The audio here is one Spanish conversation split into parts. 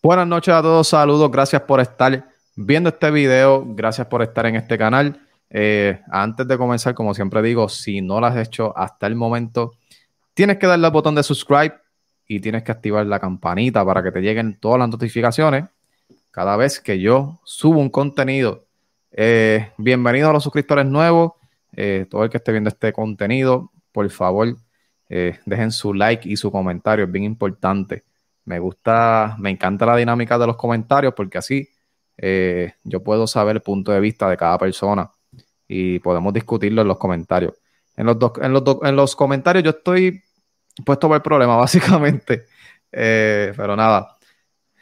Buenas noches a todos, saludos, gracias por estar viendo este video, gracias por estar en este canal. Eh, antes de comenzar, como siempre digo, si no lo has hecho hasta el momento, tienes que darle al botón de subscribe y tienes que activar la campanita para que te lleguen todas las notificaciones cada vez que yo subo un contenido. Eh, bienvenido a los suscriptores nuevos, eh, todo el que esté viendo este contenido, por favor, dejen su like y su comentario, es bien importante. Me gusta, me encanta la dinámica de los comentarios porque así eh, yo puedo saber el punto de vista de cada persona y podemos discutirlo en los comentarios. En los, en los, comentarios yo estoy puesto por el problema, básicamente. Eh, pero nada,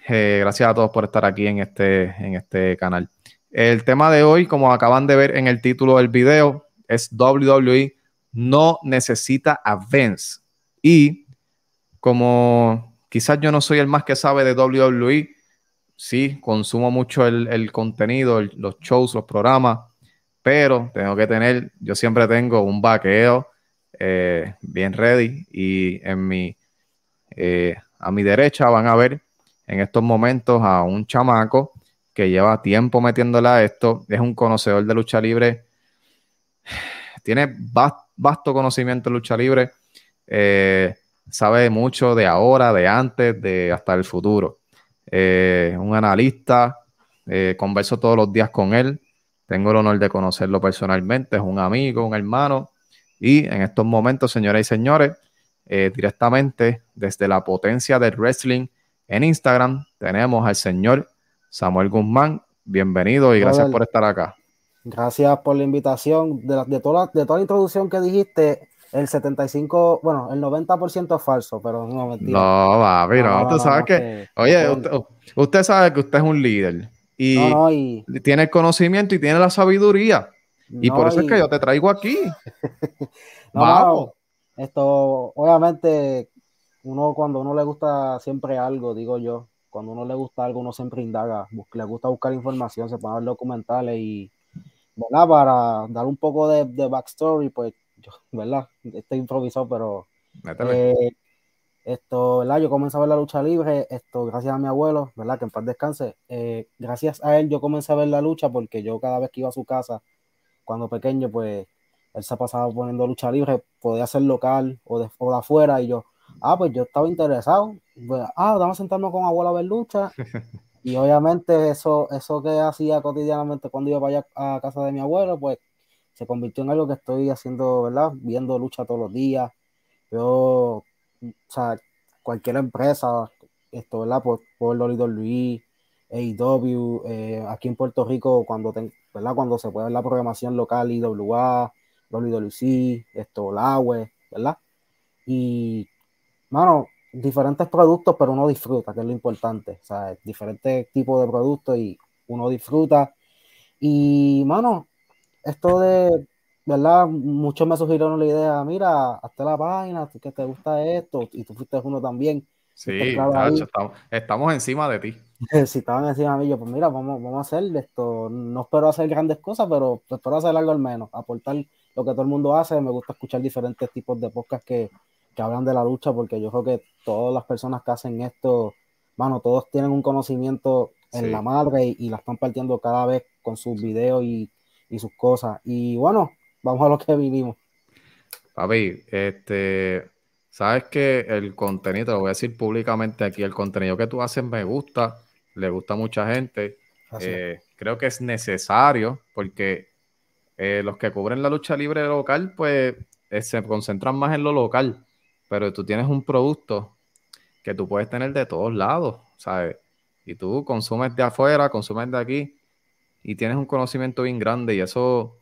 eh, gracias a todos por estar aquí en este, en este canal. El tema de hoy, como acaban de ver en el título del video, es WWE no necesita a Vince. Y como Quizás yo no soy el más que sabe de WWE. Sí, consumo mucho el, contenido, los shows, los programas, pero tengo que tener, yo siempre tengo un vaqueo eh, bien ready y en mi, eh, a mi derecha van a ver en estos momentos a un chamaco que lleva tiempo metiéndole a esto, es un conocedor de lucha libre, tiene vasto conocimiento de lucha libre. Eh, sabe mucho de ahora, de antes, de hasta el futuro. Eh, un analista, eh, converso todos los días con él, tengo el honor de conocerlo personalmente, es un amigo, un hermano, y en estos momentos, señoras y señores, eh, directamente desde la potencia del wrestling en Instagram, tenemos al señor Samuel Guzmán. Bienvenido y gracias por estar acá. Gracias por la invitación. De, de, toda, de toda la introducción que dijiste, el 75, bueno, el 90% es falso, pero no mentira. No, va, no, no, tú sabes que, oye, usted, sabe que usted es un líder y, tiene el conocimiento y tiene la sabiduría. y por eso es que yo te traigo aquí. Vamos. Esto, obviamente, uno cuando uno le gusta siempre algo, digo yo, cuando uno le gusta algo, uno siempre indaga, le gusta buscar información, se a ver documentales y, ¿verdad? Para dar un poco de, de backstory, pues ¿verdad? Estoy improvisado, pero eh, esto, ¿verdad? Yo comencé a ver la lucha libre, esto, gracias a mi abuelo, ¿verdad? Que en paz descanse. Eh, gracias a él yo comencé a ver la lucha porque yo cada vez que iba a su casa, cuando pequeño, pues él se pasaba poniendo lucha libre, podía ser local o de, o de afuera, y yo, ah, pues yo estaba interesado. Pues, ah, vamos a sentarnos con abuelo a ver lucha. Y obviamente eso, eso que hacía cotidianamente cuando iba para allá a casa de mi abuelo, pues se convirtió en algo que estoy haciendo, ¿verdad? Viendo lucha todos los días. Yo, o sea, cualquier empresa, esto, ¿verdad? Por, por WWE, AEW, eh, aquí en Puerto Rico, cuando, ¿verdad? cuando se puede ver la programación local, IWA, WWC, esto, la web, ¿verdad? Y, mano, diferentes productos, pero uno disfruta, que es lo importante. O sea, diferentes tipos de productos y uno disfruta. Y, mano, esto de, ¿verdad? Muchos me sugirieron la idea, mira, hazte la página, que te gusta esto, y tú fuiste uno también. Sí, estamos, encima de ti. si estaban encima de mí, yo, pues mira, vamos, vamos a hacer esto. No espero hacer grandes cosas, pero espero hacer algo al menos, aportar lo que todo el mundo hace. Me gusta escuchar diferentes tipos de podcasts que, que hablan de la lucha, porque yo creo que todas las personas que hacen esto, bueno, todos tienen un conocimiento en la madre y, y, la están partiendo cada vez con sus videos y y sus cosas. Y bueno, vamos a lo que vivimos. Papi, este, sabes que el contenido, lo voy a decir públicamente aquí, el contenido que tú haces me gusta, le gusta a mucha gente. Eh, creo que es necesario porque eh, los que cubren la lucha libre local, pues eh, se concentran más en lo local, pero tú tienes un producto que tú puedes tener de todos lados, ¿sabes? Y tú consumes de afuera, consumes de aquí, y tienes un conocimiento bien grande y eso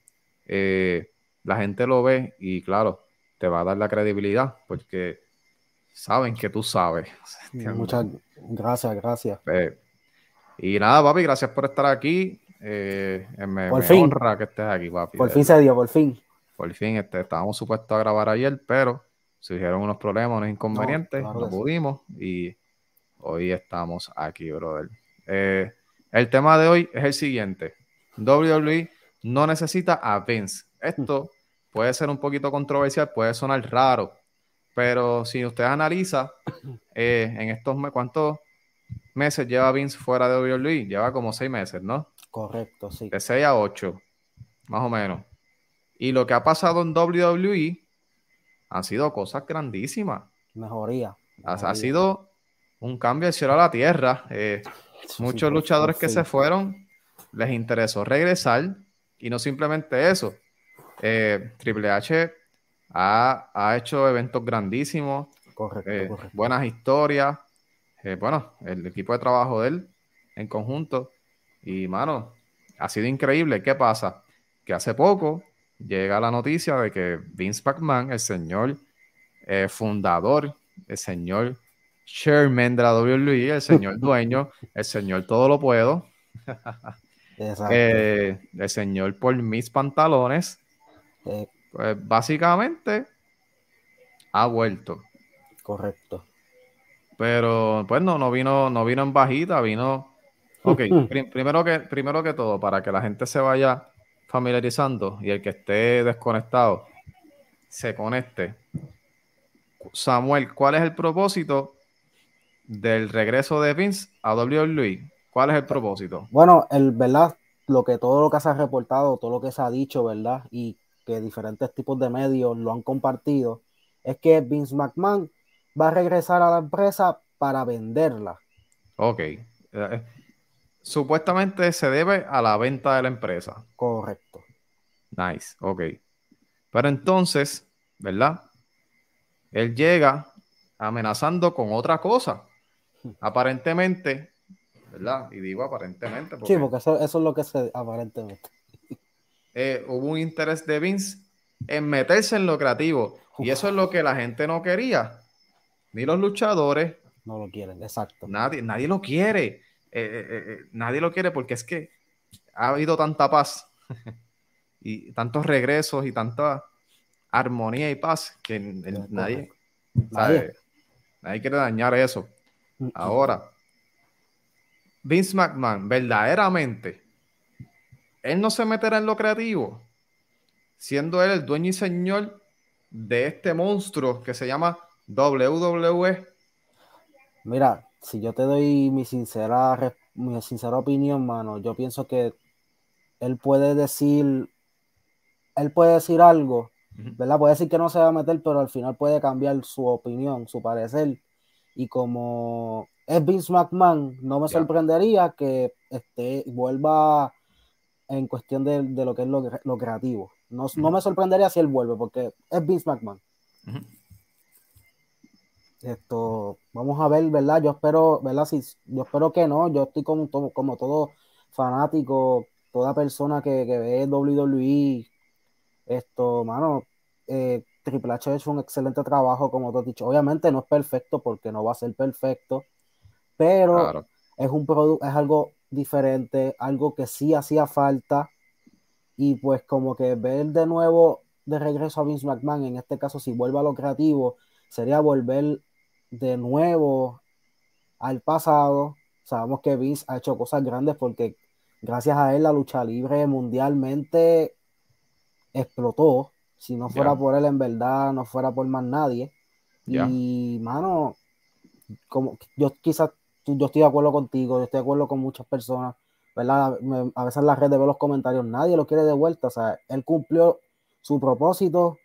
eh, la gente lo ve y claro, te va a dar la credibilidad porque saben que tú sabes. Muchas gracias, gracias. Eh, y nada, papi, gracias por estar aquí. Eh, me, por fin. honra que estés aquí, papi. Por fin se dio, por fin. Por fin, este, estábamos supuestos a grabar ayer, pero surgieron unos problemas, unos inconvenientes, no, pudimos y hoy estamos aquí, brother. Eh, el tema de hoy es el siguiente. WWE no necesita a Vince. Esto puede ser un poquito controversial, puede sonar raro, pero si usted analiza eh, en estos, ¿cuántos? meses lleva Vince fuera de WWE? Lleva como seis meses, ¿no? Correcto, sí. De seis a ocho, más o menos. Y lo que ha pasado en WWE han sido cosas grandísimas. Mejoría. Ha, sido un cambio del cielo a la tierra. Eh, muchos luchadores que se fueron les interesó regresar y no simplemente eso. Eh, Triple H ha, hecho eventos grandísimos, eh, buenas historias. bueno, el equipo de trabajo de él en conjunto. Y, mano, ha sido increíble. ¿Qué pasa? Que hace poco llega la noticia de que Vince McMahon, el señor fundador el señor chairman de la WWE, el señor dueño, el señor todo lo puedo. Eh, el señor por mis pantalones. Pues básicamente ha vuelto. Correcto. Pero pues no, no vino, no vino en bajita, vino. Ok, primero, que, primero que todo, para que la gente se vaya familiarizando y el que esté desconectado se conecte. Samuel, ¿cuál es el propósito del regreso de Vince a WWE? ¿Cuál es el propósito? Bueno, el verdad, lo que todo lo que se ha reportado, todo lo que se ha dicho, ¿verdad? Y que diferentes tipos de medios lo han compartido, es que Vince McMahon va a regresar a la empresa para venderla. Ok. Eh, supuestamente se debe a la venta de la empresa. Correcto. Nice, ok. Pero entonces, ¿verdad? él llega amenazando con otra cosa. Aparentemente, ¿verdad? Y digo aparentemente. sí, porque eso, es lo que se aparentemente. Eh, hubo un interés de Vince en meterse en lo creativo. Y eso es lo que la gente no quería. Ni los luchadores. No lo quieren, exacto. Nadie, nadie lo quiere. Eh, eh, nadie lo quiere porque es que ha habido tanta paz y tantos regresos y tanta armonía y paz que nadie, nadie. quiere dañar eso. Ahora, Vince McMahon, verdaderamente, él no se meterá en lo creativo, siendo él el dueño y señor de este monstruo que se llama WWE. Mira, si yo te doy mi sincera, mi sincera opinión, mano, yo pienso que él puede decir, él puede decir algo ¿verdad? Puede decir que no se va a meter, pero al final puede cambiar su opinión, su parecer. Y como es Vince McMahon, no me sorprendería que este, vuelva en cuestión de, lo que es lo, creativo. No, no, me sorprendería si él vuelve, porque es Vince McMahon. Esto, vamos a ver, ¿verdad? Yo espero, ¿verdad? Si, yo espero que no. Yo estoy como, como todo fanático, toda persona que, que ve WWE esto, mano, eh, Triple H ha hecho un excelente trabajo, como te he dicho. Obviamente no es perfecto porque no va a ser perfecto, pero es un producto, es algo diferente, algo que sí hacía falta. Y pues como que ver de nuevo de regreso a Vince McMahon, en este caso si vuelve a lo creativo, sería volver de nuevo al pasado. Sabemos que Vince ha hecho cosas grandes porque gracias a él la lucha libre mundialmente explotó. Si no fuera por él, en verdad, no fuera por más nadie. Y, mano, como yo quizás, yo estoy de acuerdo contigo, yo estoy de acuerdo con muchas personas, ¿verdad? a veces en la red de ver los comentarios, nadie lo quiere de vuelta. O sea, él cumplió su propósito,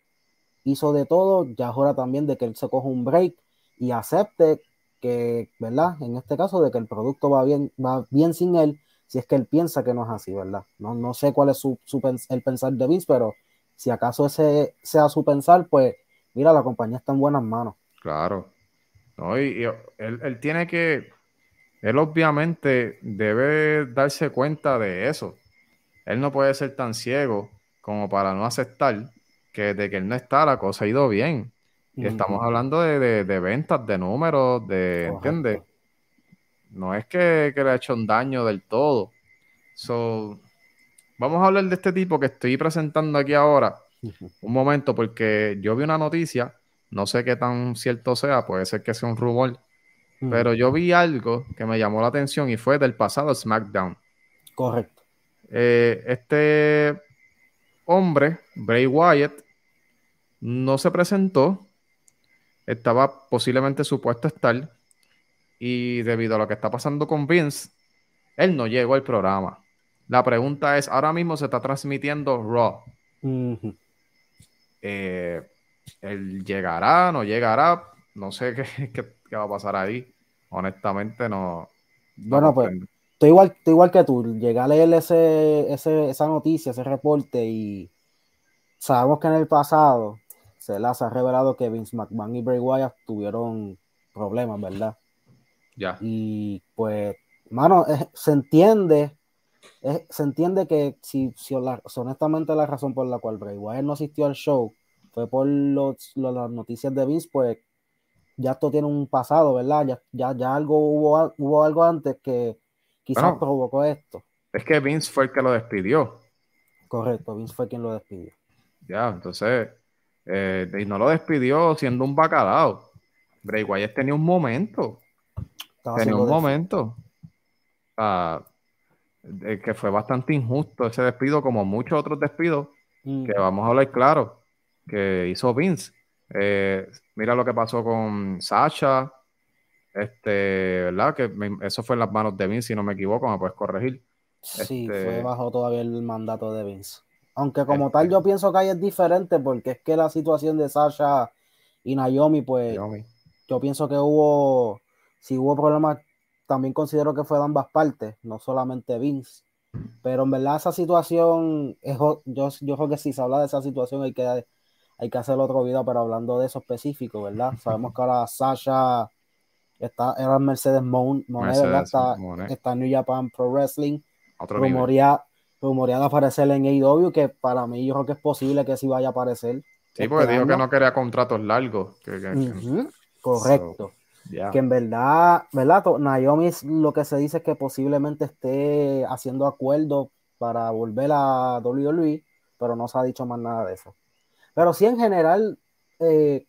hizo de todo, ya es hora también de que él se coja un break y acepte que, ¿verdad? En este caso, de que el producto va bien, va bien sin él si es que él piensa que no es así, ¿verdad? No, no sé cuál es su, el pensar de Vince, pero si acaso ese sea su pensar, pues mira, la compañía está en buenas manos. Claro. No, y, él, tiene que, él obviamente debe darse cuenta de eso. Él no puede ser tan ciego como para no aceptar que de que él no está, la cosa ha ido bien. Y estamos hablando de, ventas, de números, de, ¿entiendes? No es que, le ha hecho un daño del todo. So, vamos a hablar de este tipo que estoy presentando aquí ahora. Un momento, porque yo vi una noticia, no sé qué tan cierto sea, puede ser que sea un rumor, pero yo vi algo que me llamó la atención y fue del pasado SmackDown. Correcto. Eh, este hombre, Bray Wyatt, no se presentó, estaba posiblemente supuesto estar, Y debido a lo que está pasando con Vince, él no llegó al programa. La pregunta es, ahora mismo se está transmitiendo Raw. Eh, él llegará, no llegará, no sé qué, va a pasar ahí. Honestamente, no. bueno, pues estoy igual, igual que tú. Llegué a leer ese, esa noticia, ese reporte, y sabemos que en el pasado se las ha revelado que Vince McMahon y Bray Wyatt tuvieron problemas, ¿verdad? Ya. Y pues, mano, se entiende. Se entiende que si, si honestamente la razón por la cual Bray Wyatt no asistió al show fue por los, las noticias de Vince, pues ya esto tiene un pasado, ¿verdad? Ya, ya, ya algo hubo, hubo algo antes que quizás provocó esto. Es que Vince fue el que lo despidió. Correcto, Vince fue quien lo despidió. Ya, entonces, eh, y no lo despidió siendo un bacalao. Bray Wyatt tenía un momento. tenía un momento. Que fue bastante injusto ese despido, como muchos otros despidos, mm. que vamos a hablar claro que hizo Vince. Eh, mira lo que pasó con Sasha, este, ¿verdad? Que eso fue en las manos de Vince, si no me equivoco, me puedes corregir. Sí, este, fue bajo todavía el mandato de Vince. Aunque como tal yo pienso que ahí es diferente porque es que la situación de Sasha y Naomi, pues yo pienso que hubo, si hubo problemas, también considero que fue de ambas partes, no solamente Vince. Pero en verdad esa situación, es, yo, yo creo que si se habla de esa situación hay que hay que hacer otro video, pero hablando de eso específico, ¿verdad? Sabemos que ahora Sasha está, era Mercedes Mon, ¿verdad? Está, en New Japan Pro Wrestling. rumorea, rumoreada aparecer en AEW, que para mí yo creo que es posible que sí vaya a aparecer. Sí, porque dijo que no quería contratos largos. Correcto. Que en verdad, ¿verdad? Naomi lo que se dice es que posiblemente esté haciendo acuerdos para volver a WWE, pero no se ha dicho más nada de eso. Pero sí, en general, eh,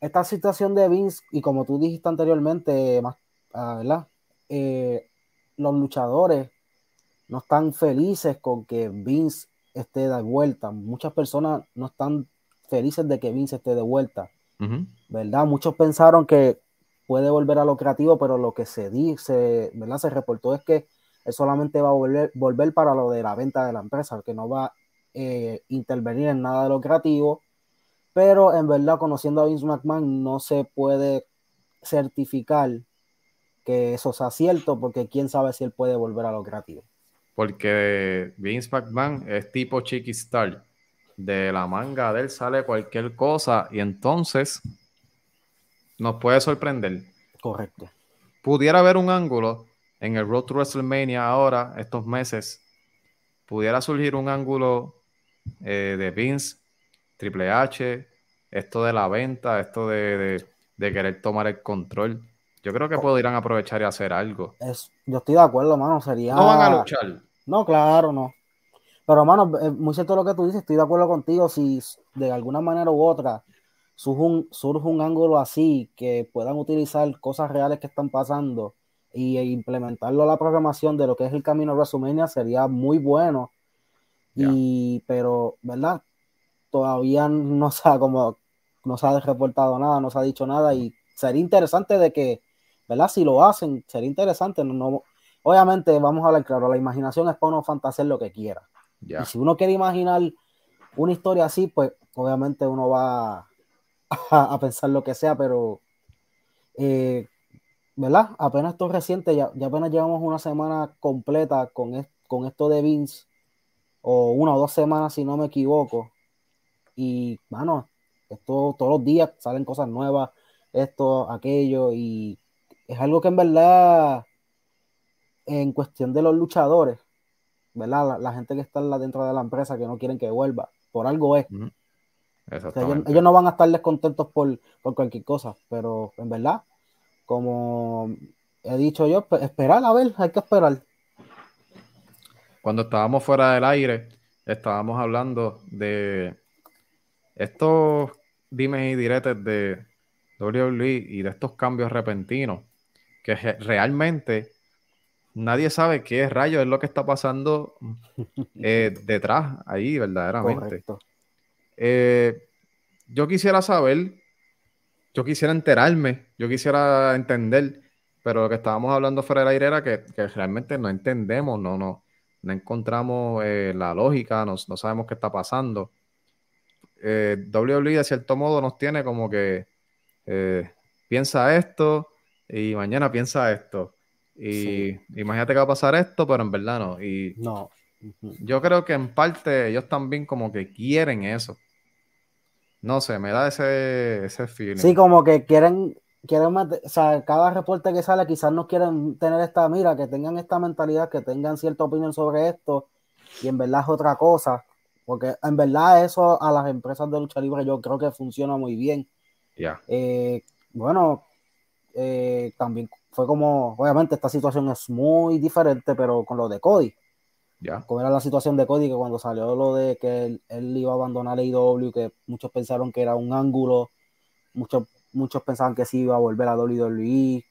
esta situación de Vince, y como tú dijiste anteriormente, ah, ¿verdad? Eh, los luchadores no están felices con que Vince esté de vuelta. Muchas personas no están felices de que Vince esté de vuelta, ¿verdad? Muchos pensaron que puede volver a lo creativo, pero lo que se dice, ¿verdad? Se reportó es que él solamente va a volver, volver para lo de la venta de la empresa, que no va eh, intervenir en nada de lo creativo, pero en verdad conociendo a Vince McMahon no se puede certificar que eso sea cierto, porque quién sabe si él puede volver a lo creativo. Porque Vince McMahon es tipo Chiqui Star. De la manga de él sale cualquier cosa y entonces nos puede sorprender. Correcto. Pudiera haber un ángulo en el Road to WrestleMania ahora, estos meses, pudiera surgir un ángulo eh, de Vince, Triple H, esto de la venta, esto de, querer tomar el control. Yo creo que oh. podrían aprovechar y hacer algo. Es, yo estoy de acuerdo, mano. Sería. No van a luchar. No, claro, no. Pero, mano, es muy cierto lo que tú dices. Estoy de acuerdo contigo. Si de alguna manera u otra surge un, surge un ángulo así que puedan utilizar cosas reales que están pasando y, e implementarlo a la programación de lo que es el camino a WrestleMania sería muy bueno y, pero, ¿verdad? Todavía no se ha como, no se ha reportado nada, no se ha dicho nada y sería interesante de que, ¿verdad? Si lo hacen, sería interesante. No, obviamente, vamos a hablar claro, la imaginación es para uno fantasear lo que quiera. Y si uno quiere imaginar una historia así, pues obviamente uno va a, pensar lo que sea, pero, eh, ¿verdad? Apenas esto es reciente, ya, ya, apenas llevamos una semana completa con, con esto de Vince o una o dos semanas, si no me equivoco. Y, bueno, esto todos los días salen cosas nuevas, esto, aquello, y es algo que en verdad, en cuestión de los luchadores, ¿verdad? La, gente que está dentro de la empresa que no quieren que vuelva, por algo es. ellos, no van a estar descontentos por, por cualquier cosa, pero en verdad, como he dicho yo, pues, esperar, a ver, hay que esperar cuando estábamos fuera del aire, estábamos hablando de estos dimes y diretes de WWE y de estos cambios repentinos, que realmente nadie sabe qué rayo es lo que está pasando eh, detrás ahí, verdaderamente. Eh, yo quisiera saber, yo quisiera enterarme, yo quisiera entender pero lo que estábamos hablando fuera del aire era que, realmente no entendemos, no, no, no encontramos eh, la lógica, no, no, sabemos qué está pasando. WWE de cierto modo nos tiene como que piensa esto y mañana piensa esto. Y imagínate que va a pasar esto, pero en verdad no. Y no. Yo creo que en parte ellos también como que quieren eso. No sé, me da ese, ese feeling. Sí, como que quieren, quieren, o sea, cada reporte que sale quizás no quieren tener esta mira, que tengan esta mentalidad, que tengan cierta opinión sobre esto, y en verdad es otra cosa, porque en verdad eso a las empresas de lucha libre yo creo que funciona muy bien. Ya. Eh, bueno, eh, también fue como, obviamente esta situación es muy diferente, pero con lo de Cody. Ya. Como era la situación de Cody, que cuando salió lo de que él, iba a abandonar AEW, que muchos pensaron que era un ángulo, muchos, muchos pensaban que sí iba a volver a WWE,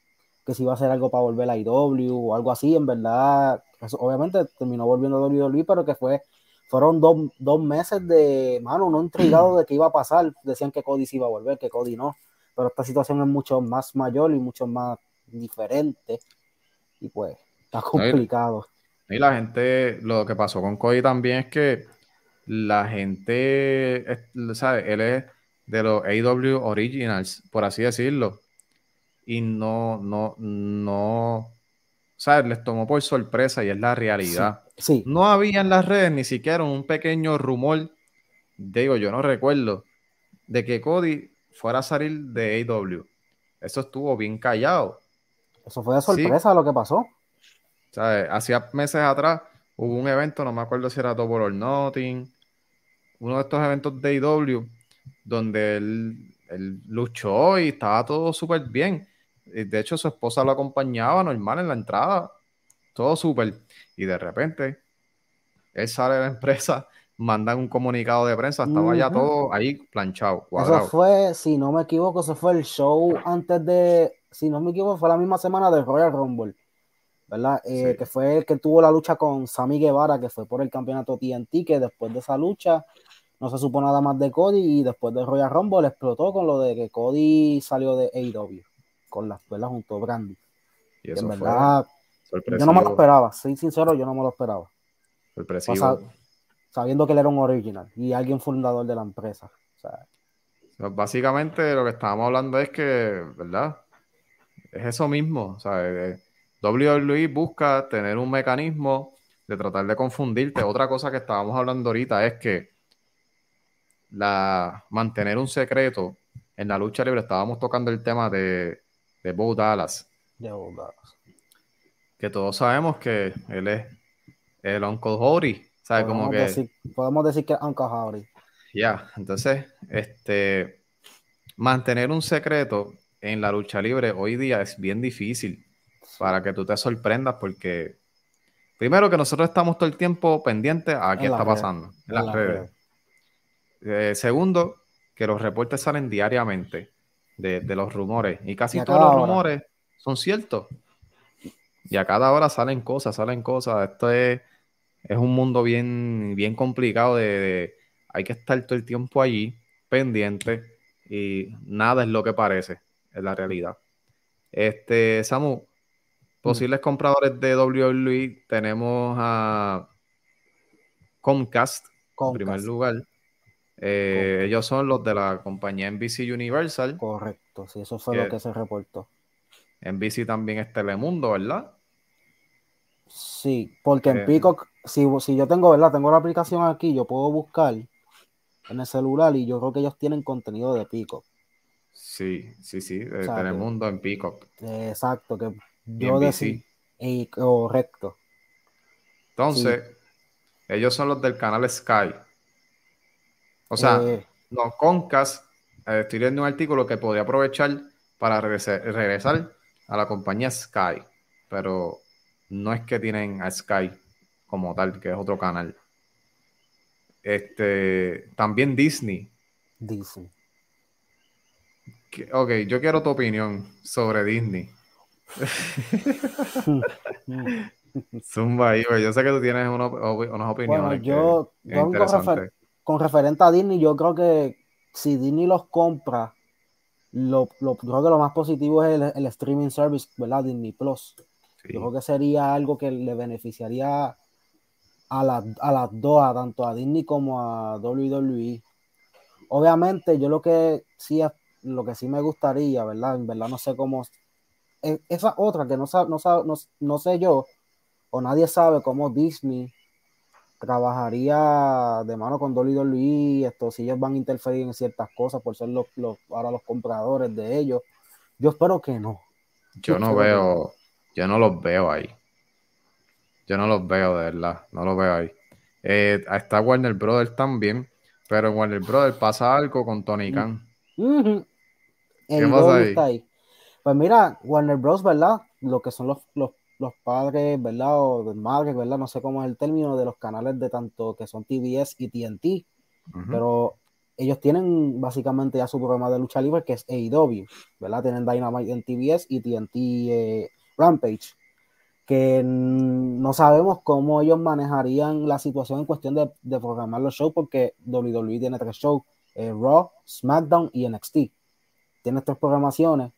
que sí iba a hacer algo para volver a AEW o algo así, en verdad, pues, obviamente terminó volviendo a WWE, pero que fue, fueron dos, meses de, mano, uno intrigado de qué iba a pasar, decían que Cody sí iba a volver, que Cody no, pero esta situación es mucho más mayor y mucho más diferente, y pues está complicado. Y la gente, lo que pasó con Cody también es que la gente, ¿sabes? Él es de los AW Originals, por así decirlo. Y no, no, no, ¿sabes? Les tomó por sorpresa y es la realidad. Sí, No había en las redes ni siquiera un pequeño rumor, digo, yo no recuerdo, de que Cody fuera a salir de AW. Eso estuvo bien callado. Eso fue de sorpresa lo que pasó. Hacía meses atrás hubo un evento, no me acuerdo si era Double or Nothing, uno de estos eventos de IW, donde él, luchó y estaba todo súper bien. De hecho, su esposa lo acompañaba normal en la entrada, todo súper. Y de repente, él sale de la empresa, mandan un comunicado de prensa, estaba ya todo ahí planchado. Eso fue, si no me equivoco, eso fue el show antes de, si no me equivoco, fue la misma semana de Royal Rumble. ¿verdad? Eh, que fue el que tuvo la lucha con Sammy Guevara, que fue por el campeonato TNT, que después de esa lucha no se supo nada más de Cody y después de Royal Rumble explotó con lo de que Cody salió de AEW con las velas junto a Brandy. Y eso en verdad, yo no me lo esperaba, soy sincero, yo no me lo esperaba. Sorpresivo. sabiendo que él era un original y alguien fundador de la empresa. Básicamente lo que estábamos hablando es que, ¿verdad? Es eso mismo, o sea, WWE busca tener un mecanismo de tratar de confundirte. Otra cosa que estábamos hablando ahorita es que la, mantener un secreto en la lucha libre, estábamos tocando el tema de, de Bo Dallas. De Bo Dallas. Que todos sabemos que él es el Uncle Howdy. ¿Sabes? Como que... Decir, podemos decir que es Uncle Howdy. Ya, entonces, este, mantener un secreto en la lucha libre hoy día es bien difícil para que tú te sorprendas porque primero que nosotros estamos todo el tiempo pendientes a qué está pasando en, las redes. Eh, segundo, que los reportes salen diariamente de, los rumores y casi todos los rumores son ciertos. Y a cada hora salen cosas, salen cosas. Esto es, es un mundo bien, bien complicado de, hay que estar todo el tiempo allí pendiente y nada es lo que parece, en la realidad. Este, Samu, Posibles compradores de WWE tenemos a Comcast, en primer lugar. Eh, ellos son los de la compañía NBC Universal. Correcto, sí, eso fue lo que se reportó. NBC también es Telemundo, ¿verdad? Sí, porque en eh, Peacock, si, si yo tengo, ¿verdad? Tengo la aplicación aquí, yo puedo buscar en el celular y yo creo que ellos tienen contenido de Peacock. Sí, sí, sí, de Telemundo en Peacock. exacto, que yo decía, correcto. Entonces, ellos son los del canal Sky. O sea, eh, no, Concas, eh, estoy leyendo un artículo que podría aprovechar para regresar, a la compañía Sky, pero no es que tienen a Sky como tal, que es otro canal. Este, también Disney. Disney. Ok, yo quiero tu opinión sobre Disney. Zumba yo sé que tú tienes unas opiniones. yo con, referente a Disney, yo creo que si Disney los compra, lo, lo, creo que lo más positivo es el, streaming service, ¿verdad? Disney Plus. Yo creo que sería algo que le beneficiaría a, a las dos, a tanto a Disney como a WWE. Obviamente, yo lo que sí, lo que sí me gustaría, ¿verdad? En verdad no sé cómo. E, esa otra que no, no, no, no sé yo, o nadie sabe cómo Disney trabajaría de mano con WWE, esto, si ellos van a interferir en ciertas cosas por ser los, los ahora los compradores de ellos. Yo espero que no. Yo, no veo, yo no los veo ahí. Yo no los veo, de verdad, no los veo ahí. Eh, está Warner Brothers también, pero en Warner Brothers pasa algo con Tony Khan. ¿Qué pasa ahí? Pues mira, Warner Bros., ¿verdad? Lo que son los, los los padres, ¿verdad? O madres, ¿verdad? No sé cómo es el término de los canales de tanto que son TBS y TNT, pero ellos tienen básicamente ya su programa de lucha libre que es AEW, ¿verdad? Tienen Dynamite en TBS y TNT eh, Rampage, que no sabemos cómo ellos manejarían la situación en cuestión de, programar los shows porque WWE tiene tres shows, eh, Raw, SmackDown y NXT. Tiene tres programaciones.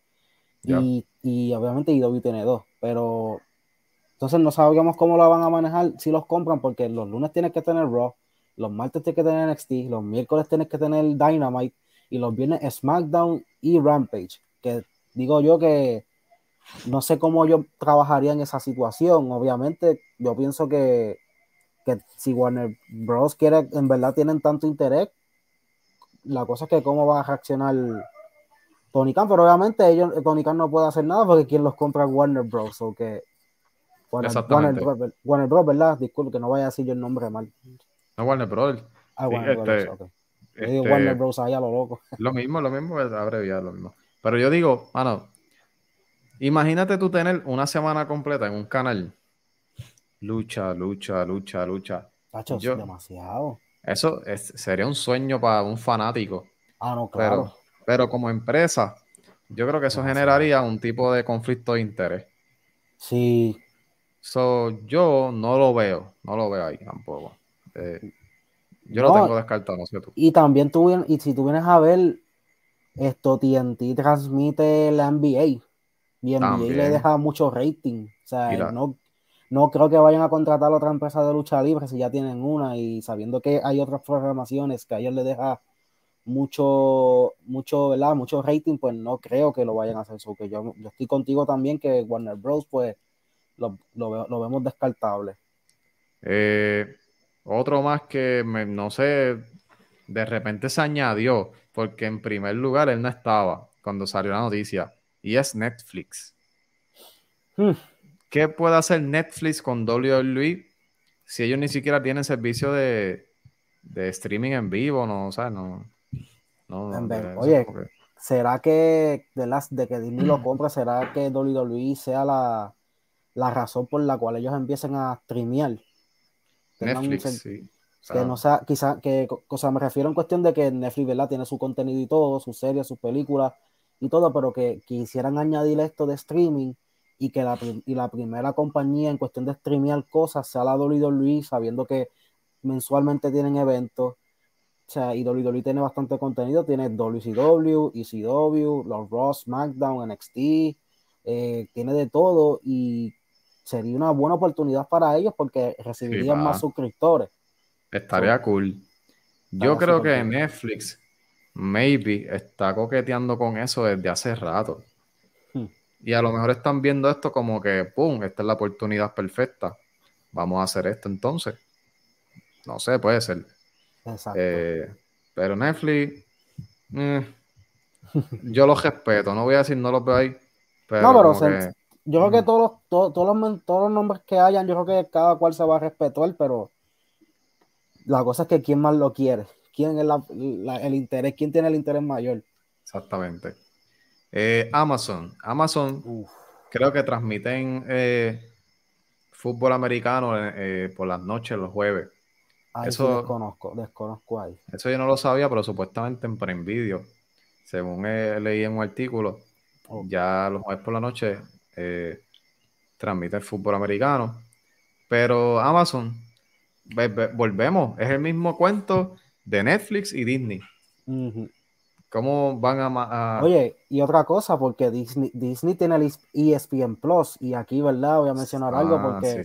Y, y, obviamente IW tiene dos, pero entonces no sabíamos cómo lo van a manejar si los compran, porque los lunes tienes que tener Raw, los martes tienes que tener NXT, los miércoles tienes que tener Dynamite y los viernes SmackDown y Rampage. Que digo yo que no sé cómo yo trabajaría en esa situación. Obviamente, yo pienso que, que si Warner Bros. quiere, en verdad tienen tanto interés, la cosa es que cómo va a reaccionar Tony Khan, pero obviamente ellos, Tony Khan no puede hacer nada porque quien los compra es Warner Bros. O que Warner, Warner, Bros, ¿verdad? Disculpe que no vaya a decir yo el nombre mal. No, Warner Bros. Ah, Warner Bros. Este, okay. Este, Warner Bros. ahí a lo loco. Lo mismo, lo mismo, abreviado, lo mismo. Pero yo digo, mano, imagínate tú tener una semana completa en un canal. Lucha, lucha, lucha, lucha. Pacho, yo, demasiado. Eso es, sería un sueño para un fanático. Ah, no, claro. Pero, pero como empresa, yo creo que eso generaría un tipo de conflicto de interés. Sí, So, yo no lo veo, no lo veo ahí tampoco. Eh, yo lo tengo descartado, no sé tú. Y también tú, y si tú vienes a ver, esto TNT transmite la NBA. Y NBA le deja mucho rating. O sea, no, no creo que vayan a contratar a otra empresa de lucha libre si ya tienen una y sabiendo que hay otras programaciones que a ellos les deja mucho, mucho, ¿verdad? Mucho rating, pues no creo que lo vayan a hacer. eso que yo, yo estoy contigo también que Warner Bros. pues lo, vemos descartable. Eh, otro más que no sé, de repente se añadió, porque en primer lugar él no estaba cuando salió la noticia, y es Netflix. Hmm. ¿Qué puede hacer Netflix con WWE si ellos ni siquiera tienen servicio de, streaming en vivo? No, o sea, no. Oye, ¿será que de, las, de que Disney lo compra, será que WWE sea la, la razón por la cual ellos empiezan a streamear. Netflix, sí. Que no sea, quizá, que, cosa me refiero en cuestión de que Netflix, ¿verdad? Tiene su contenido y todo, sus series, sus películas y todo, pero que quisieran añadir esto de streaming y que la, y la primera compañía en cuestión de streamear cosas sea la WWE, sabiendo que mensualmente tienen eventos. O sea, y WWE tiene bastante contenido, tiene WCW, ECW, los Raw, SmackDown, NXT, eh, tiene de todo y sería una buena oportunidad para ellos porque recibirían más suscriptores. Estaría cool. Yo creo que Netflix, maybe, está coqueteando con eso desde hace rato. Hmm. Y a lo mejor están viendo esto como que, ¡pum!, esta es la oportunidad perfecta. Vamos a hacer esto entonces. No sé, puede ser. Exacto. Eh, pero Netflix, eh, yo los respeto. No voy a decir no los veo ahí. no, pero yo creo que todos los, todos, los, todos los nombres que hayan, yo creo que cada cual se va a respetar, pero la cosa es que quién más lo quiere, quién es el interés, quién tiene el interés mayor. Exactamente. Eh, Amazon, Amazon creo que transmiten eh, fútbol americano eh, por las noches, los jueves. Eso desconozco, desconozco ahí. Eso yo no lo sabía, pero supuestamente en Prime Video, según leí en un artículo, ya los jueves por la noche eh, transmite el fútbol americano. Pero Amazon, volvemos, es el mismo cuento de Netflix y Disney. ¿Cómo van a, Oye, y otra cosa, porque Disney, Disney tiene el ESPN Plus, y aquí, ¿verdad? Voy a mencionar algo ah, porque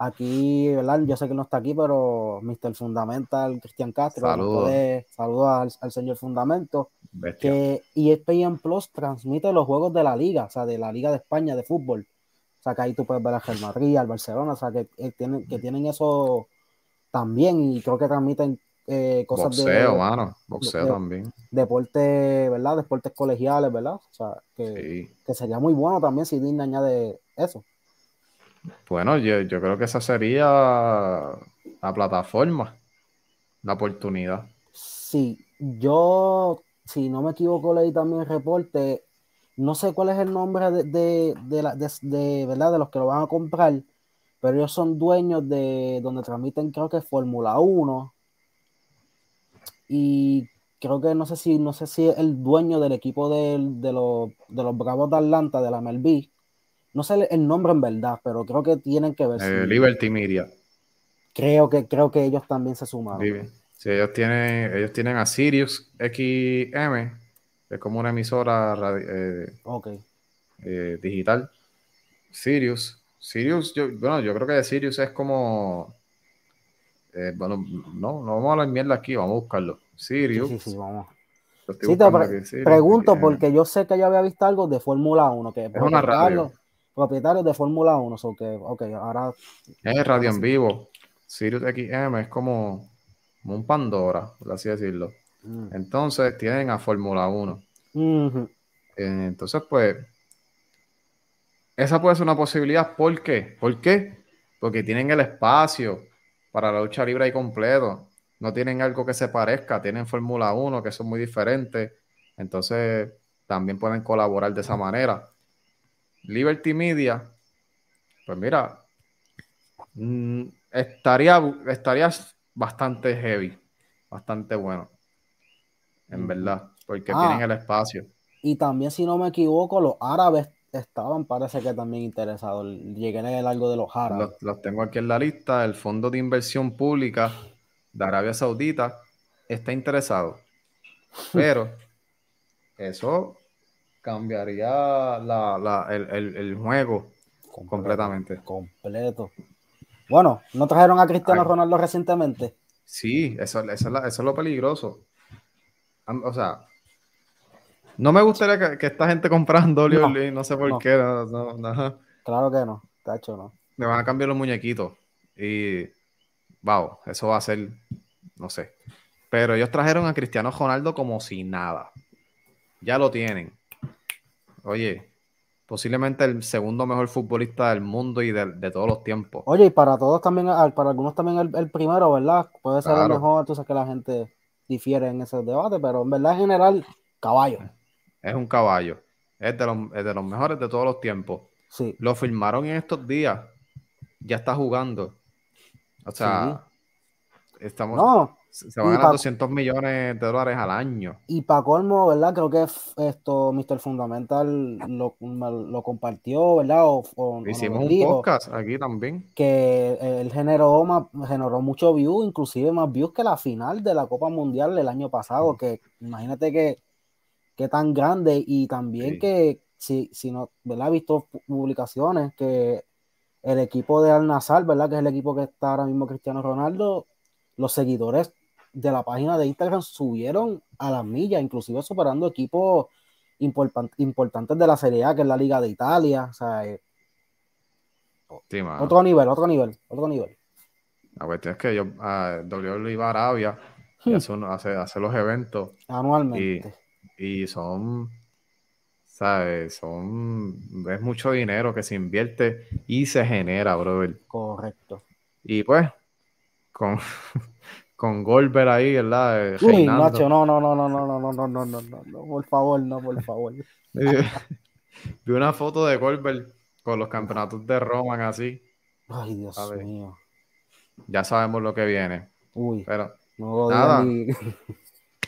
aquí, ¿verdad? Yo sé que no está aquí, pero Mr. Fundamental, Cristian Castro, saludos al, señor Fundamento, que ESPN Plus transmite los juegos de la liga, o sea, de la Liga de España de fútbol. O sea, que ahí tú puedes ver a Real Madrid, al Barcelona, o sea, que, eh, tienen, que tienen eso también, y creo que transmiten eh, cosas boxeo, de. mano. Boxeo también. Deporte, ¿verdad? Deportes colegiales, ¿verdad? O sea, que, sería muy bueno también si Disney añade eso. Bueno, yo, creo que esa sería la plataforma, la oportunidad. Sí, yo, si no me equivoco, leí también el reporte. No sé cuál es el nombre de, de, de, ¿verdad? de los que lo van a comprar, pero ellos son dueños de donde transmiten, creo que Fórmula 1 y creo que no sé si no sé si el dueño del equipo de, los, de los Bravos de Atlanta, de la MLB, no sé el nombre en verdad, pero creo que tienen que ver. Eh, Liberty Media. Creo que, creo que ellos también se sumaron. Sí, ellos tienen, ellos tienen a Sirius XM, que es como una emisora eh, eh, digital. Sirius. Sirius, yo, bueno, yo creo que de Sirius es como bueno, no, no vamos a hablar mierda aquí, vamos a buscarlo. Sirius. Sí, sí, vamos. Sí, te pregunto porque yo sé que yo había visto algo de Fórmula 1, que es una radio. Propietarios de Fórmula 1, so que, ok, ahora... Es radio en vivo. Sirius XM es como, un Pandora, por así decirlo. Mm. Entonces tienen a Fórmula 1. Eh, entonces, pues, esa puede ser una posibilidad. ¿Por qué? ¿Por qué? Porque tienen el espacio para la lucha libre ahí completo. No tienen algo que se parezca, tienen Fórmula 1 que son muy diferentes, entonces también pueden colaborar de esa manera. Liberty Media, pues mira, mm, estaría, estaría bastante heavy, bastante bueno, en verdad, porque ah. tienen el espacio. Y también, si no me equivoco, los árabes estaban, parece que también interesados. Llegué en el algo de los árabes. Los, tengo aquí en la lista. El Fondo de Inversión Pública de Arabia Saudita está interesado. Pero eso cambiaría el, juego completamente. Completo. Bueno, ¿no trajeron a Cristiano Ronaldo recientemente? Sí, eso, eso, es lo peligroso. O sea, no me gustaría que, esta gente comprando no, no sé por qué. Claro que no, tacho no. Me van a cambiar los muñequitos. Y, wow, eso va a ser, no sé. Pero ellos trajeron a Cristiano Ronaldo como si nada. Ya lo tienen. Oye, posiblemente el segundo mejor futbolista del mundo y de, todos los tiempos. Oye, y para todos también, para algunos también el, primero, ¿verdad? Puede ser el mejor, tú sabes que la gente difiere en ese debate, pero en verdad en general, caballo es un caballo. Es de, los, mejores de todos los tiempos. Sí. Lo firmaron en estos días. Ya está jugando. O sea, estamos. No. Se van a ganar 200 millones de dólares al año. Y para colmo, ¿verdad? Creo que esto, Mr. Fundamental lo, lo compartió, ¿verdad? Hicimos un podcast aquí también. Que él generó, generó mucho view, inclusive más views que la final de la Copa Mundial del año pasado. Que imagínate que qué tan grande y también que si, si no, ¿verdad? He visto publicaciones que el equipo de Al Nazar, ¿verdad? Que es el equipo que está ahora mismo Cristiano Ronaldo, los seguidores de la página de Instagram subieron a las millas, inclusive superando equipos importantes de la Serie A, que es la Liga de Italia. O sea, eh, otro nivel, otro nivel, otro nivel. La cuestión es que yo, uh, W iba a Arabia y hmm. hace, hace, los eventos. Anualmente y son, ¿sabes? Son, es mucho dinero que se invierte y se genera, brother. Correcto. Y pues, con, con Goldberg ahí, ¿verdad? Uy, Nacho, no, no, no, no, no, no, no, no, no, no, no, no, por favor, no, por favor. Vi una foto de Goldberg con los campeonatos de Roman así. Ay, Dios mío. Ya sabemos lo que viene. Uy. Pero, nada.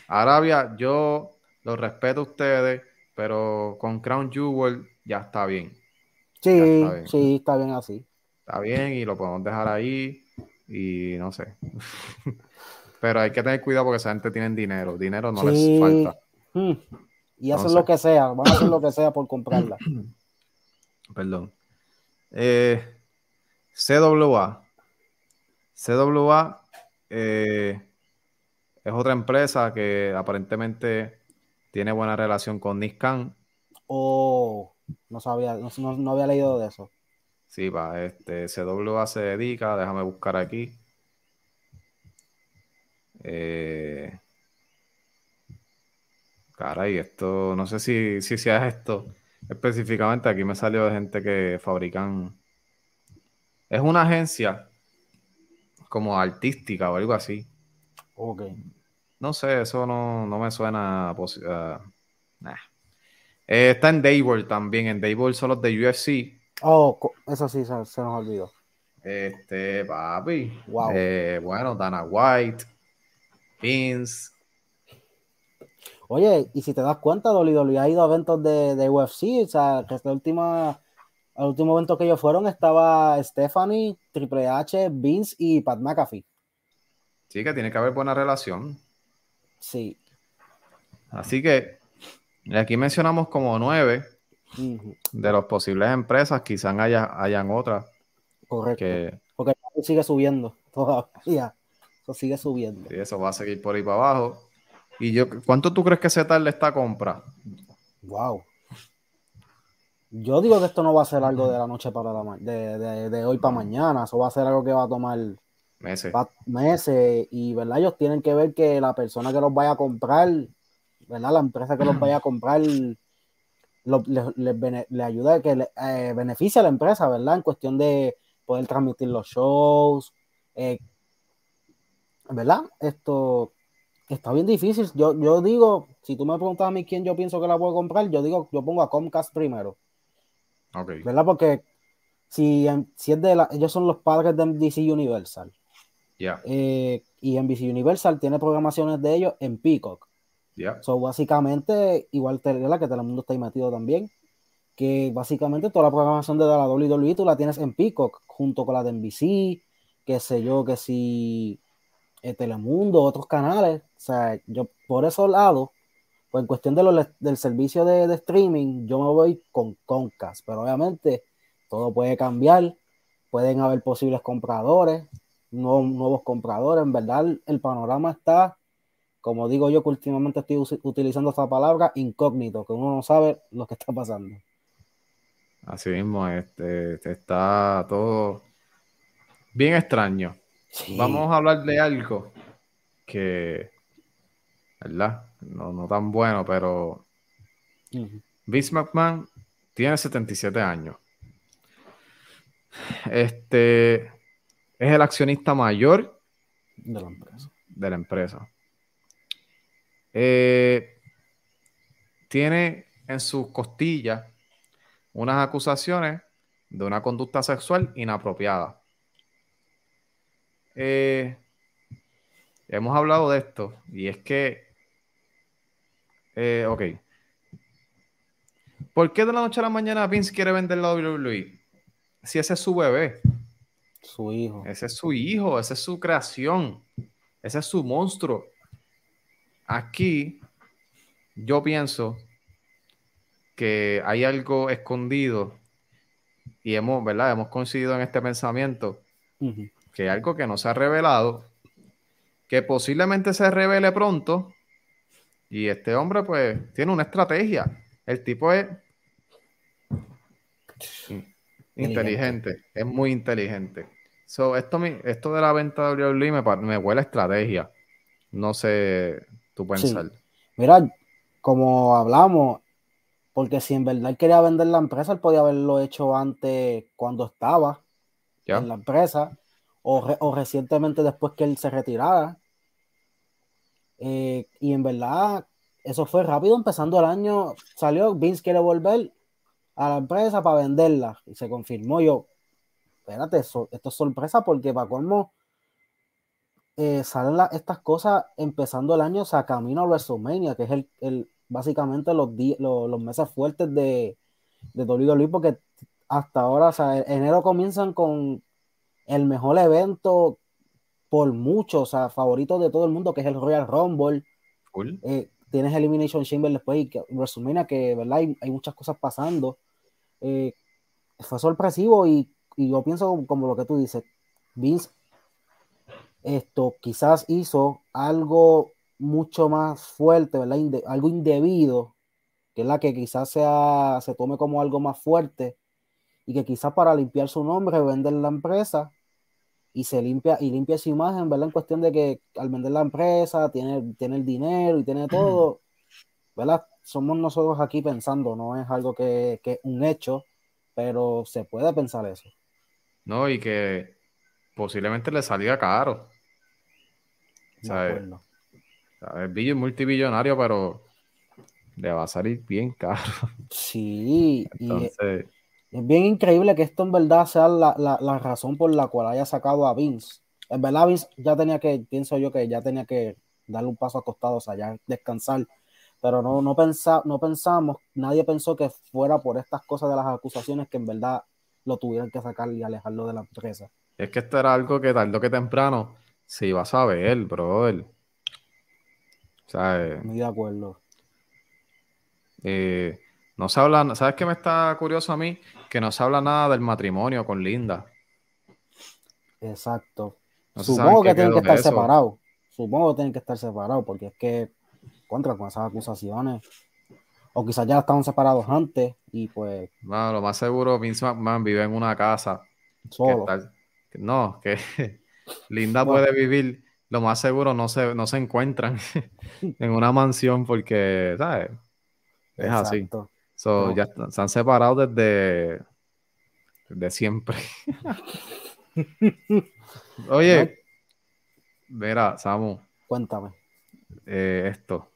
Arabia, yo lo respeto a ustedes, pero con Crown Jewel ya está bien. Sí, sí, está bien así. Está bien y lo podemos dejar ahí y no sé. pero hay que tener cuidado porque esa gente tiene dinero. Dinero no les falta. Hmm. Y hacen lo que sea, van a hacer lo que sea por comprarla. Perdón. Eh, CWA. CWA eh, es otra empresa que aparentemente tiene buena relación con Niscan. Oh, no sabía, no, había leído de eso. Sí, va, este CWA se dedica, déjame buscar aquí. Eh, caray, esto, no sé si, si sea esto específicamente, aquí me salió de gente que fabrican. Es una agencia como artística o algo así. Ok. No sé, eso no, me suena. Eh, está en Dayball también. En Dayball son los de UFC. Oh, eso sí se, nos olvidó. Este, papi. Wow. Eh, bueno, Dana White, Vince. Oye, y si te das cuenta, WWE ha ido a eventos de, de UFC. O sea, que esta última, el último evento que ellos fueron estaba Stephanie, Triple H, Vince y Pat McAfee. Sí, que tiene que haber buena relación. Sí. Así que aquí mencionamos como nueve de las posibles empresas, quizás haya, hayan otras. Correcto. Porque sigue subiendo todavía. Eso sigue subiendo. Sí, eso va a seguir por ahí para abajo. ¿Y yo, cuánto tú crees que se tarde esta compra? Wow. Yo digo que esto no va a ser algo de la noche para la de, de hoy para mañana. Eso va a ser algo que va a tomar meses. meses. Y, ¿verdad? Ellos tienen que ver que la persona que los vaya a comprar, ¿verdad? La empresa que los vaya a comprar le, le, ayuda, que le, eh, beneficia a la empresa, ¿verdad? En cuestión de poder transmitir los shows, eh, ¿verdad? Esto está bien difícil. Yo, yo digo, si tú me preguntas a mí quién yo pienso que la puedo comprar, yo digo, yo pongo a Comcast primero. ¿Verdad? Porque si, si es de la, ellos son los padres de DC Universal. Eh, y NBC Universal tiene programaciones de ellos en Peacock. So, básicamente, igual que la que Telemundo está ahí metido también, que básicamente toda la programación de la WWE tú la tienes en Peacock, junto con la de NBC, qué sé yo, que si eh, Telemundo, otros canales. O sea, yo por esos lados, pues en cuestión de del servicio de, de, streaming, yo me voy con Concast, pero obviamente todo puede cambiar, pueden haber posibles compradores, nuevos, compradores. En verdad, el panorama está, como digo yo, que últimamente estoy utilizando esta palabra, incógnito, que uno no sabe lo que está pasando. Así mismo, este, este está todo bien extraño. Vamos a hablar de algo que, ¿verdad? No, no tan bueno, pero Vince McMahon tiene 77 años. Este, es el accionista mayor de la empresa. De la empresa. Eh, tiene en sus costillas unas acusaciones de una conducta sexual inapropiada. Eh, hemos hablado de esto y es que, eh, ok, ¿por qué de la noche a la mañana Vince quiere vender la WWE? Si ese es su bebé. Su hijo. Ese es su hijo, esa es su creación, ese es su monstruo. Aquí yo pienso que hay algo escondido y hemos, ¿verdad? Hemos coincidido en este pensamiento que hay algo que no se ha revelado, que posiblemente se revele pronto y este hombre pues tiene una estrategia. El tipo es Inteligente, es muy inteligente. So, esto, esto de la venta de WWE me, me huele a estrategia. No sé tu pensar. Mira, como hablamos, porque si en verdad quería vender la empresa, él podía haberlo hecho antes cuando estaba en la empresa o, recientemente después que él se retirara. Eh, y en verdad, eso fue rápido, empezando el año, salió, Vince quiere volver, a la empresa para venderla. Y se confirmó yo, espérate, esto es sorpresa porque para cómo eh, salen estas cosas empezando el año, o sea, camino a WrestleMania, que es el, el básicamente los, los, meses fuertes de, de WWE, porque hasta ahora, o sea, enero comienzan con el mejor evento por mucho, o sea, favorito de todo el mundo, que es el Royal Rumble. Eh, tienes Elimination Chamber después y WrestleMania, que ¿verdad? Hay, hay, muchas cosas pasando. Eh, fue sorpresivo y, y, yo pienso como lo que tú dices, Vince esto quizás hizo algo mucho más fuerte, ¿verdad? algo indebido, que es la que quizás sea, se tome como algo más fuerte y que quizás para limpiar su nombre vender la empresa y se limpia y limpia su imagen, ¿verdad? En cuestión de que al vender la empresa tiene, tiene el dinero y tiene todo, ¿verdad? Somos nosotros aquí pensando, no es algo que, es un hecho, pero se puede pensar eso. No, y que posiblemente le salga caro. O sea, es multibillonario, pero le va a salir bien caro. Sí, Entonces, es bien increíble que esto en verdad sea la, razón por la cual haya sacado a Vince. En verdad, Vince ya tenía que, pienso yo que ya tenía que darle un paso acostado, o sea, ya descansar. Pero no, no, no pensamos, nadie pensó que fuera por estas cosas de las acusaciones que en verdad lo tuvieran que sacar y alejarlo de la empresa. Es que esto era algo que tarde que temprano se iba a saber, brother. O sea, eh, Muy de acuerdo. Eh, no se habla, ¿sabes qué me está curioso a mí? Que no se habla nada del matrimonio con Linda. Exacto. Supongo que tienen que estar separados. Supongo que tienen que estar separados porque es que contra con esas acusaciones. O quizás ya estaban separados antes y pues. Bueno, lo más seguro, Vince McMahon vive en una casa. Solo. no, que Linda puede vivir. Lo más seguro no se, no se encuentran en una mansión porque, ¿sabes? Es así. So, ya se han separado desde, desde siempre. Oye, verá, Samu. Cuéntame. Eh, esto.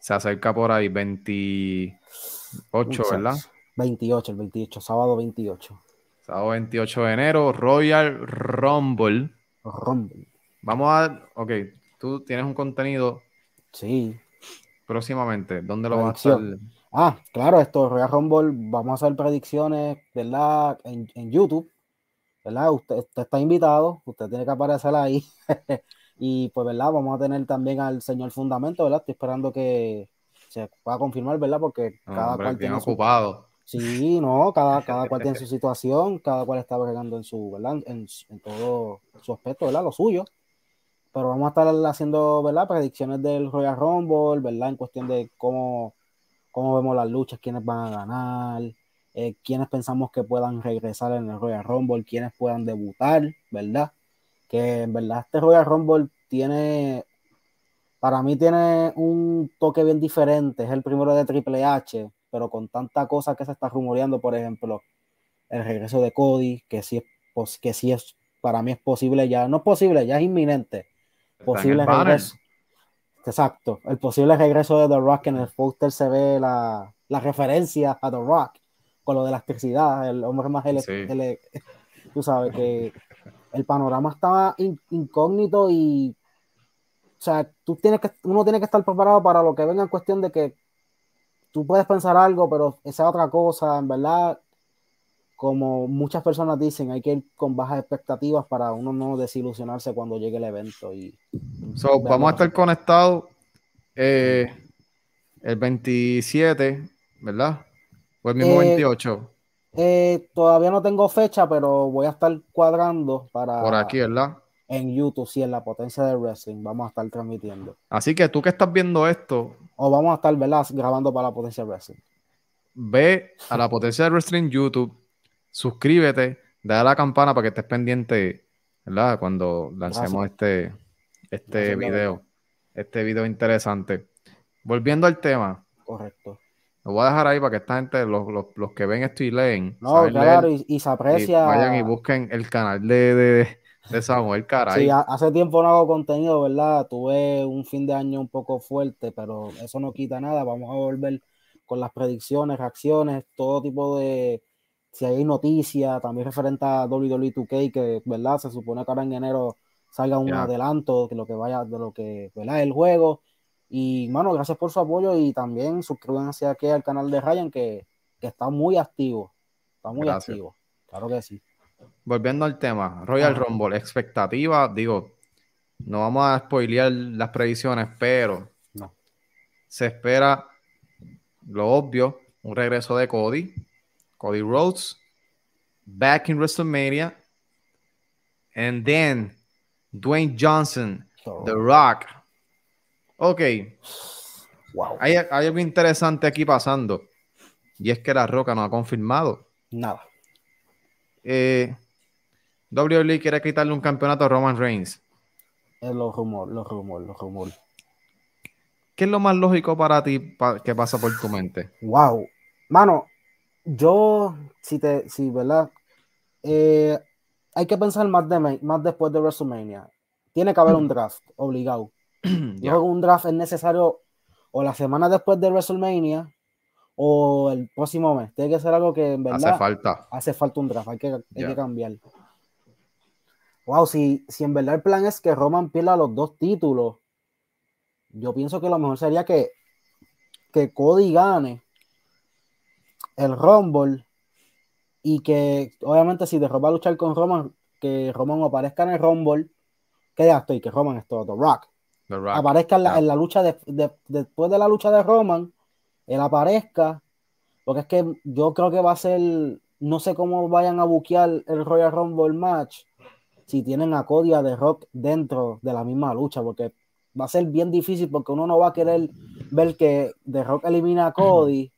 Se acerca por ahí 28, ¿verdad? 28, el 28, sábado 28. Sábado 28 de enero, Royal Rumble. Rumble. Vamos a. Ok, tú tienes un contenido. Sí próximamente? ¿Dónde lo vas a hacer? Ah, claro, esto, Royal Rumble, vamos a hacer predicciones, ¿verdad? En, en YouTube, ¿verdad? Usted, está invitado, usted tiene que aparecer ahí. y pues, ¿verdad? Vamos a tener también al señor Fundamento, ¿verdad? Estoy esperando que se pueda confirmar, ¿verdad? Porque cada cual tiene ocupado. Sí, no, cada, cada cual tiene su situación, cada cual está bregando en su, ¿verdad? En, en todo su aspecto, ¿verdad? Lo suyo pero vamos a estar haciendo, ¿verdad? Predicciones del Royal Rumble, ¿verdad? En cuestión de cómo, cómo vemos las luchas, quiénes van a ganar, eh, quiénes pensamos que puedan regresar en el Royal Rumble, quiénes puedan debutar, ¿verdad? Que en verdad este Royal Rumble tiene, para mí tiene un toque bien diferente, es el primero de Triple H, pero con tanta cosa que se está rumoreando, por ejemplo, el regreso de Cody, que sí es, que sí es, para mí es posible ya, no es posible, ya es inminente. Posible regreso. Exacto, el posible regreso de The Rock en el póster se ve la, la, referencia a The Rock con lo de la electricidad, el hombre más ele tú sabes que el panorama está incógnito y o sea, tú tienes que, uno tiene que estar preparado para lo que venga en cuestión de que tú puedes pensar algo, pero esa otra cosa, en verdad, como muchas personas dicen, hay que ir con bajas expectativas para uno no desilusionarse cuando llegue el evento. Y vamos a estar conectados eh, el 27, ¿verdad? O el mismo 28. Eh, eh, todavía no tengo fecha, pero voy a estar cuadrando para. Por aquí, ¿verdad? En YouTube, sí, en la potencia del wrestling. Vamos a estar transmitiendo. Así que tú que estás viendo esto. O vamos a estar, ¿verdad? Grabando para la potencia wrestling. Ve a la potencia del wrestling YouTube suscríbete, dale a la campana para que estés pendiente, ¿verdad? Cuando lancemos este, este video, este video interesante. Volviendo al tema. Correcto. Lo voy a dejar ahí para que esta gente, los, que ven esto y leen, no, claro, y, se aprecia. vayan y busquen el canal de, de, de Samuel, caray. Sí, hace tiempo no hago contenido, ¿verdad? Tuve un fin de año un poco fuerte, pero eso no quita nada. Vamos a volver con las predicciones, reacciones, todo tipo de, si hay noticias, también referente a WWE 2K, que verdad se supone que ahora en enero salga un adelanto de lo que vaya, de lo que ¿verdad? el juego. Y mano, gracias por su apoyo y también suscríbanse aquí al canal de Ryan que, está muy activo. Está muy activo. Claro que sí. Volviendo al tema, Royal Rumble, expectativa, digo, no vamos a spoilear las predicciones, pero se espera lo obvio, un regreso de Cody, Cody Rhodes, back in WrestleMania, and then Dwayne Johnson, The Rock. Ok. Wow. Hay, algo interesante aquí pasando. Y es que La Roca no ha confirmado. Nada. Eh, WWE quiere quitarle un campeonato a Roman Reigns. Es los rumores, los rumores, los rumores. ¿Qué es lo más lógico para ti que pasa por tu mente? Wow. Mano, yo, si te, si, ¿verdad? Eh, hay que pensar más, de, más después de WrestleMania. Tiene que haber un draft, obligado. Yo creo que un draft es necesario o la semana después de WrestleMania o el próximo mes. Tiene que ser algo que en verdad hace falta. Hace falta un draft, hay que, hay que cambiar. Wow, si, si en verdad el plan es que Roman pierda los dos títulos, yo pienso que lo mejor sería que, que Cody gane el Rumble y que obviamente si de va a luchar con Roman, que Roman aparezca en el Rumble, que ya estoy, que Roman es todo, The Rock. Aparezca en la, lucha después de la lucha de Roman, él aparezca, porque es que yo creo que va a ser, no sé cómo vayan a buquear el Royal Rumble match si tienen a Cody a The Rock dentro de la misma lucha, porque va a ser bien difícil porque uno no va a querer ver que The Rock elimina a Cody,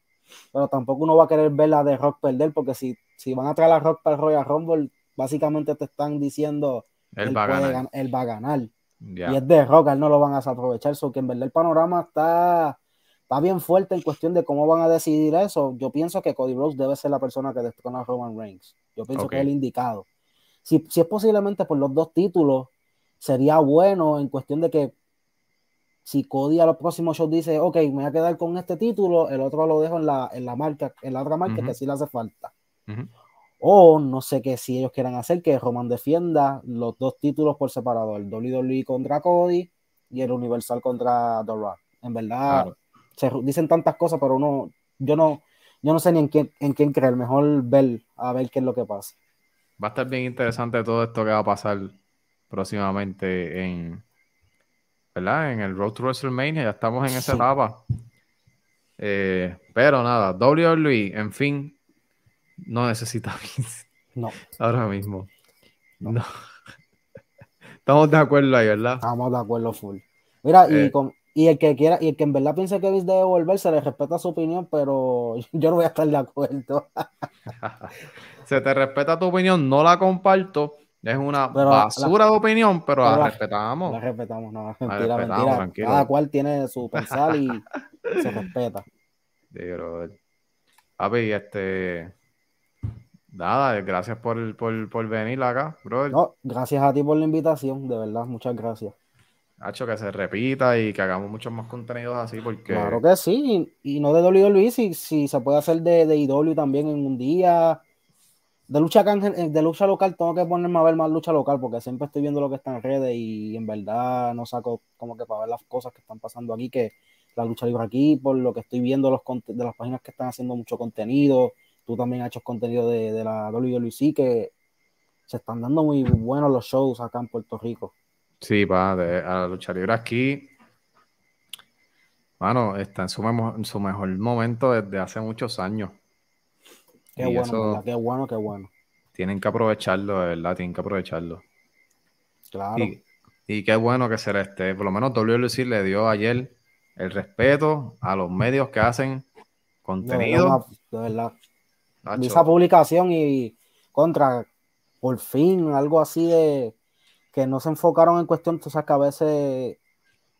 pero tampoco uno va a querer ver a The Rock perder, porque si, si van a traer a Rock para el Royal Rumble, básicamente te están diciendo él, va, a ganar. él va a ganar. Y es de Rock, él no lo van a aprovechar, so que en verdad el panorama está, está bien fuerte en cuestión de cómo van a decidir eso. Yo pienso que Cody Rhodes debe ser la persona que destrona a Roman Reigns. Yo pienso que es el indicado. Si, si es posiblemente por los dos títulos, sería bueno en cuestión de que si Cody a los próximos shows dice, ok, me voy a quedar con este título, el otro lo dejo en la, en la marca, en la otra marca que sí le hace falta. O no sé qué si ellos quieran hacer que Roman defienda los dos títulos por separado, el WWE contra Cody y el Universal contra The Rock. En verdad, se dicen tantas cosas, pero uno, yo no, yo no sé ni en quién, en quién creer, mejor ver, a ver qué es lo que pasa. Va a estar bien interesante todo esto que va a pasar próximamente en, ¿verdad? En el Road to WrestleMania, ya estamos en esa etapa. Eh, pero nada, WWE, en fin, no necesita No. Ahora mismo. No. Estamos de acuerdo ahí, ¿verdad? Estamos de acuerdo full. Mira, y, eh. con, y el que quiera, y el que en verdad piense que Vince debe volver, se le respeta su opinión, pero yo no voy a estar de acuerdo. se te respeta tu opinión, no la comparto, es una basura de opinión, pero, la, respetamos. La respetamos, no, mentira, mentira. Cada cual tiene su pensar y se respeta. Sí, Papi, este. Nada, gracias por, por, por, venir acá, bro. No, gracias a ti por la invitación, de verdad, muchas gracias. Hacho, que se repita y que hagamos muchos más contenidos así, porque. Claro que sí, y, no de WWE, si, si se puede hacer de, de IW también en un día de lucha, eh, de lucha local tengo que ponerme a ver más lucha local porque siempre estoy viendo lo que está en redes y en verdad no saco como que para ver las cosas que están pasando aquí, que la lucha libre aquí, por lo que estoy viendo los de las páginas que están haciendo mucho contenido, tú también has hecho contenido de, de la WWE que se están dando muy buenos los shows acá en Puerto Rico. Sí, va, de, a la lucha libre aquí, bueno, está en su, en su mejor momento desde hace muchos años. Qué bueno, qué bueno, qué bueno. Tienen que aprovecharlo, de verdad, tienen que aprovecharlo. Claro. Y, qué bueno que se le esté, por lo menos WLC le dio ayer el respeto a los medios que hacen contenido. De verdad. Esa publicación y contra, por fin, algo así de que no se enfocaron en cuestión, tú sabes que a veces,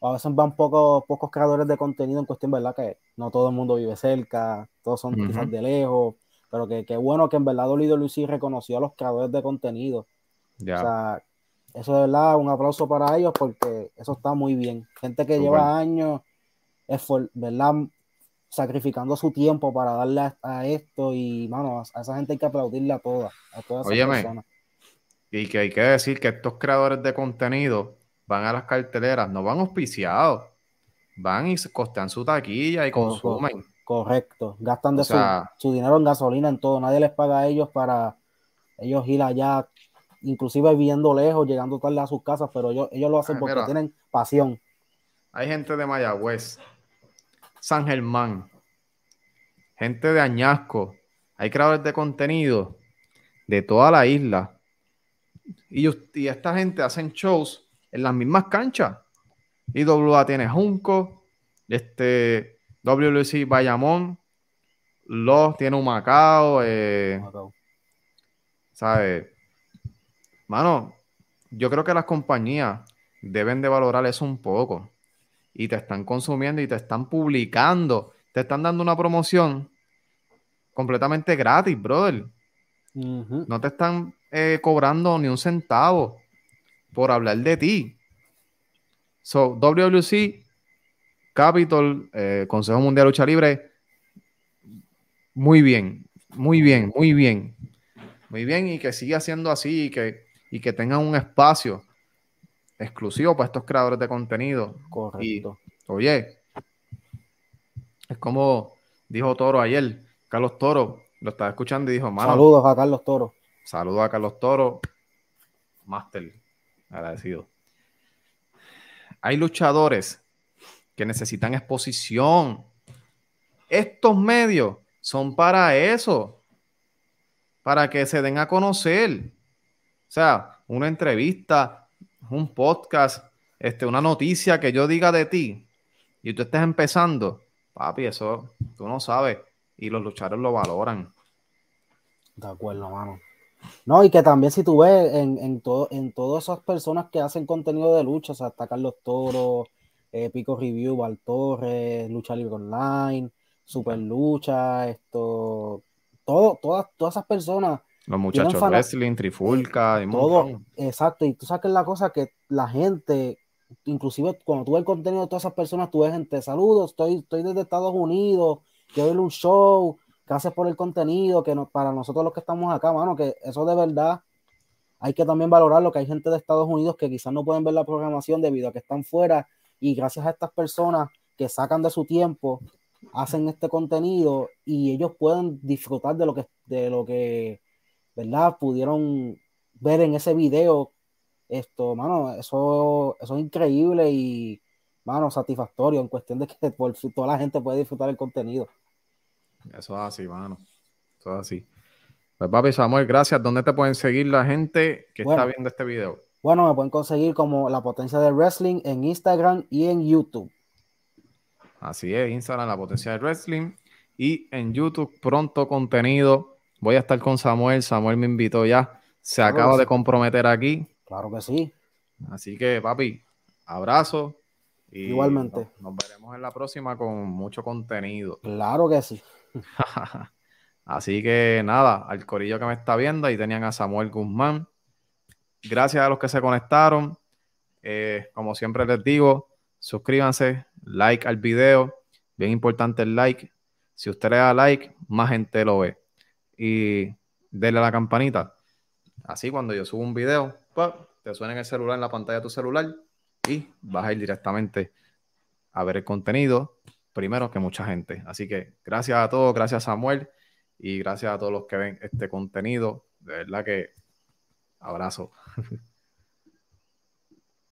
a veces van pocos, pocos creadores de contenido en cuestión, ¿verdad? Que no todo el mundo vive cerca, todos son quizás de lejos pero que, bueno que en verdad Lucy reconoció a los creadores de contenido. O sea, eso de verdad, un aplauso para ellos porque eso está muy bien. Gente que lleva años, ¿verdad? Sacrificando su tiempo para darle a, esto y, mano, a esa gente hay que aplaudirle a todas, a todas esas personas. Y que hay que decir que estos creadores de contenido van a las carteleras, no van auspiciados, van y costean su taquilla y consumen. Correcto, gastan de su, dinero en gasolina, en todo, nadie les paga a ellos para ellos ir allá, inclusive viviendo lejos, llegando tarde a sus casas, pero ellos, ellos lo hacen porque tienen pasión. Hay gente de Mayagüez San Germán, gente de Añasco, hay creadores de contenido de toda la isla. Y, y esta gente hacen shows en las mismas canchas. IWA tiene Junco, este WLC Bayamón, Los tiene un Macao, eh, ¿sabes? Mano, yo creo que las compañías deben de valorar eso un poco. Y te están consumiendo y te están publicando, te están dando una promoción completamente gratis, brother. No te están eh, cobrando ni un centavo por hablar de ti. So, WWC, Capitol, eh, Consejo Mundial de Lucha Libre, muy bien, muy bien, muy bien. Muy bien, y que siga siendo así y que, y que tengan un espacio exclusivo para estos creadores de contenido. Correcto. oye, es como dijo Toro ayer, Carlos Toro, lo estaba escuchando y dijo, Saludos a Carlos Toro. Saludos a Carlos Toro, Master, agradecido. Hay luchadores que necesitan exposición. Estos medios son para eso, para que se den a conocer. O sea, una entrevista, un podcast, este, una noticia que yo diga de ti y tú estés empezando, papi, eso tú no sabes. Y los luchadores lo valoran. De acuerdo, mano. No, y que también si tú ves en, en, todo, en todas esas personas que hacen contenido de lucha, o sea, hasta Carlos Toro, eh, Pico Review, Val Torres, Lucha Libre Online, Super Lucha, esto, todo, todas, todas esas personas. Los muchachos wrestling, Trifulca, y todo, exacto, y tú sabes la cosa que la gente, inclusive cuando tú ves el contenido de todas esas personas, tú ves gente, saludos, estoy, estoy desde Estados Unidos, quiero ir un show, gracias por el contenido, que para nosotros los que estamos acá, mano, que eso de verdad hay que también valorarlo, que hay gente de Estados Unidos que quizás no pueden ver la programación debido a que están fuera y gracias a estas personas que sacan de su tiempo, hacen este contenido y ellos pueden disfrutar de lo que, de lo que, ¿verdad? Pudieron ver en ese video. Esto, mano, eso, eso es increíble y, mano, satisfactorio en cuestión de que por, toda la gente puede disfrutar el contenido. Eso es así, mano. Eso es así. Pues papi Samuel, gracias. ¿Dónde te pueden seguir la gente que está viendo este video? Bueno, me pueden conseguir como La Potencia del Wrestling en Instagram y en YouTube. Así es, Instagram La Potencia del Wrestling y en YouTube pronto contenido. Voy a estar con Samuel. Samuel me invitó ya. Se acaba de comprometer aquí. Claro que sí. Así que, papi, abrazo. Igualmente. nos veremos en la próxima con mucho contenido. Claro que sí. Así que nada, al corillo que me está viendo, ahí tenían a Samuel Guzmán. Gracias a los que se conectaron. Eh, como siempre les digo, suscríbanse, like al video. Bien importante el like. Si usted le da like, más gente lo ve. Y denle a la campanita. Así cuando yo subo un video, te suena en el celular, en la pantalla de tu celular, y vas a ir directamente a ver el contenido primero que mucha gente. Así que gracias a todos, gracias Samuel y gracias a todos los que ven este contenido. De verdad que abrazo.